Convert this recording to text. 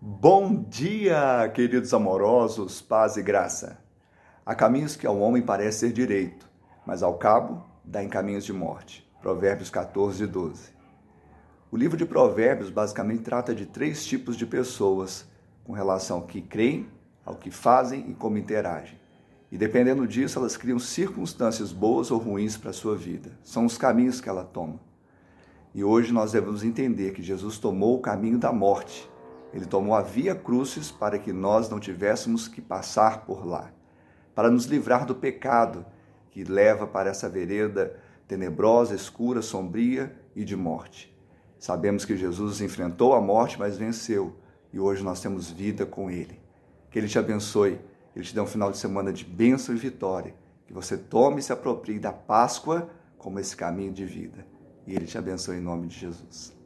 Bom dia, queridos amorosos, paz e graça. Há caminhos que ao homem parece ser direito, mas ao cabo dá em caminhos de morte. Provérbios 14, 12. O livro de Provérbios basicamente trata de três tipos de pessoas com relação ao que creem, ao que fazem e como interagem. E dependendo disso, elas criam circunstâncias boas ou ruins para a sua vida. São os caminhos que ela toma. E hoje nós devemos entender que Jesus tomou o caminho da morte ele tomou a via crucis para que nós não tivéssemos que passar por lá, para nos livrar do pecado que leva para essa vereda tenebrosa, escura, sombria e de morte. Sabemos que Jesus enfrentou a morte, mas venceu, e hoje nós temos vida com ele. Que ele te abençoe, ele te dê um final de semana de bênção e vitória, que você tome e se aproprie da Páscoa como esse caminho de vida. E ele te abençoe em nome de Jesus.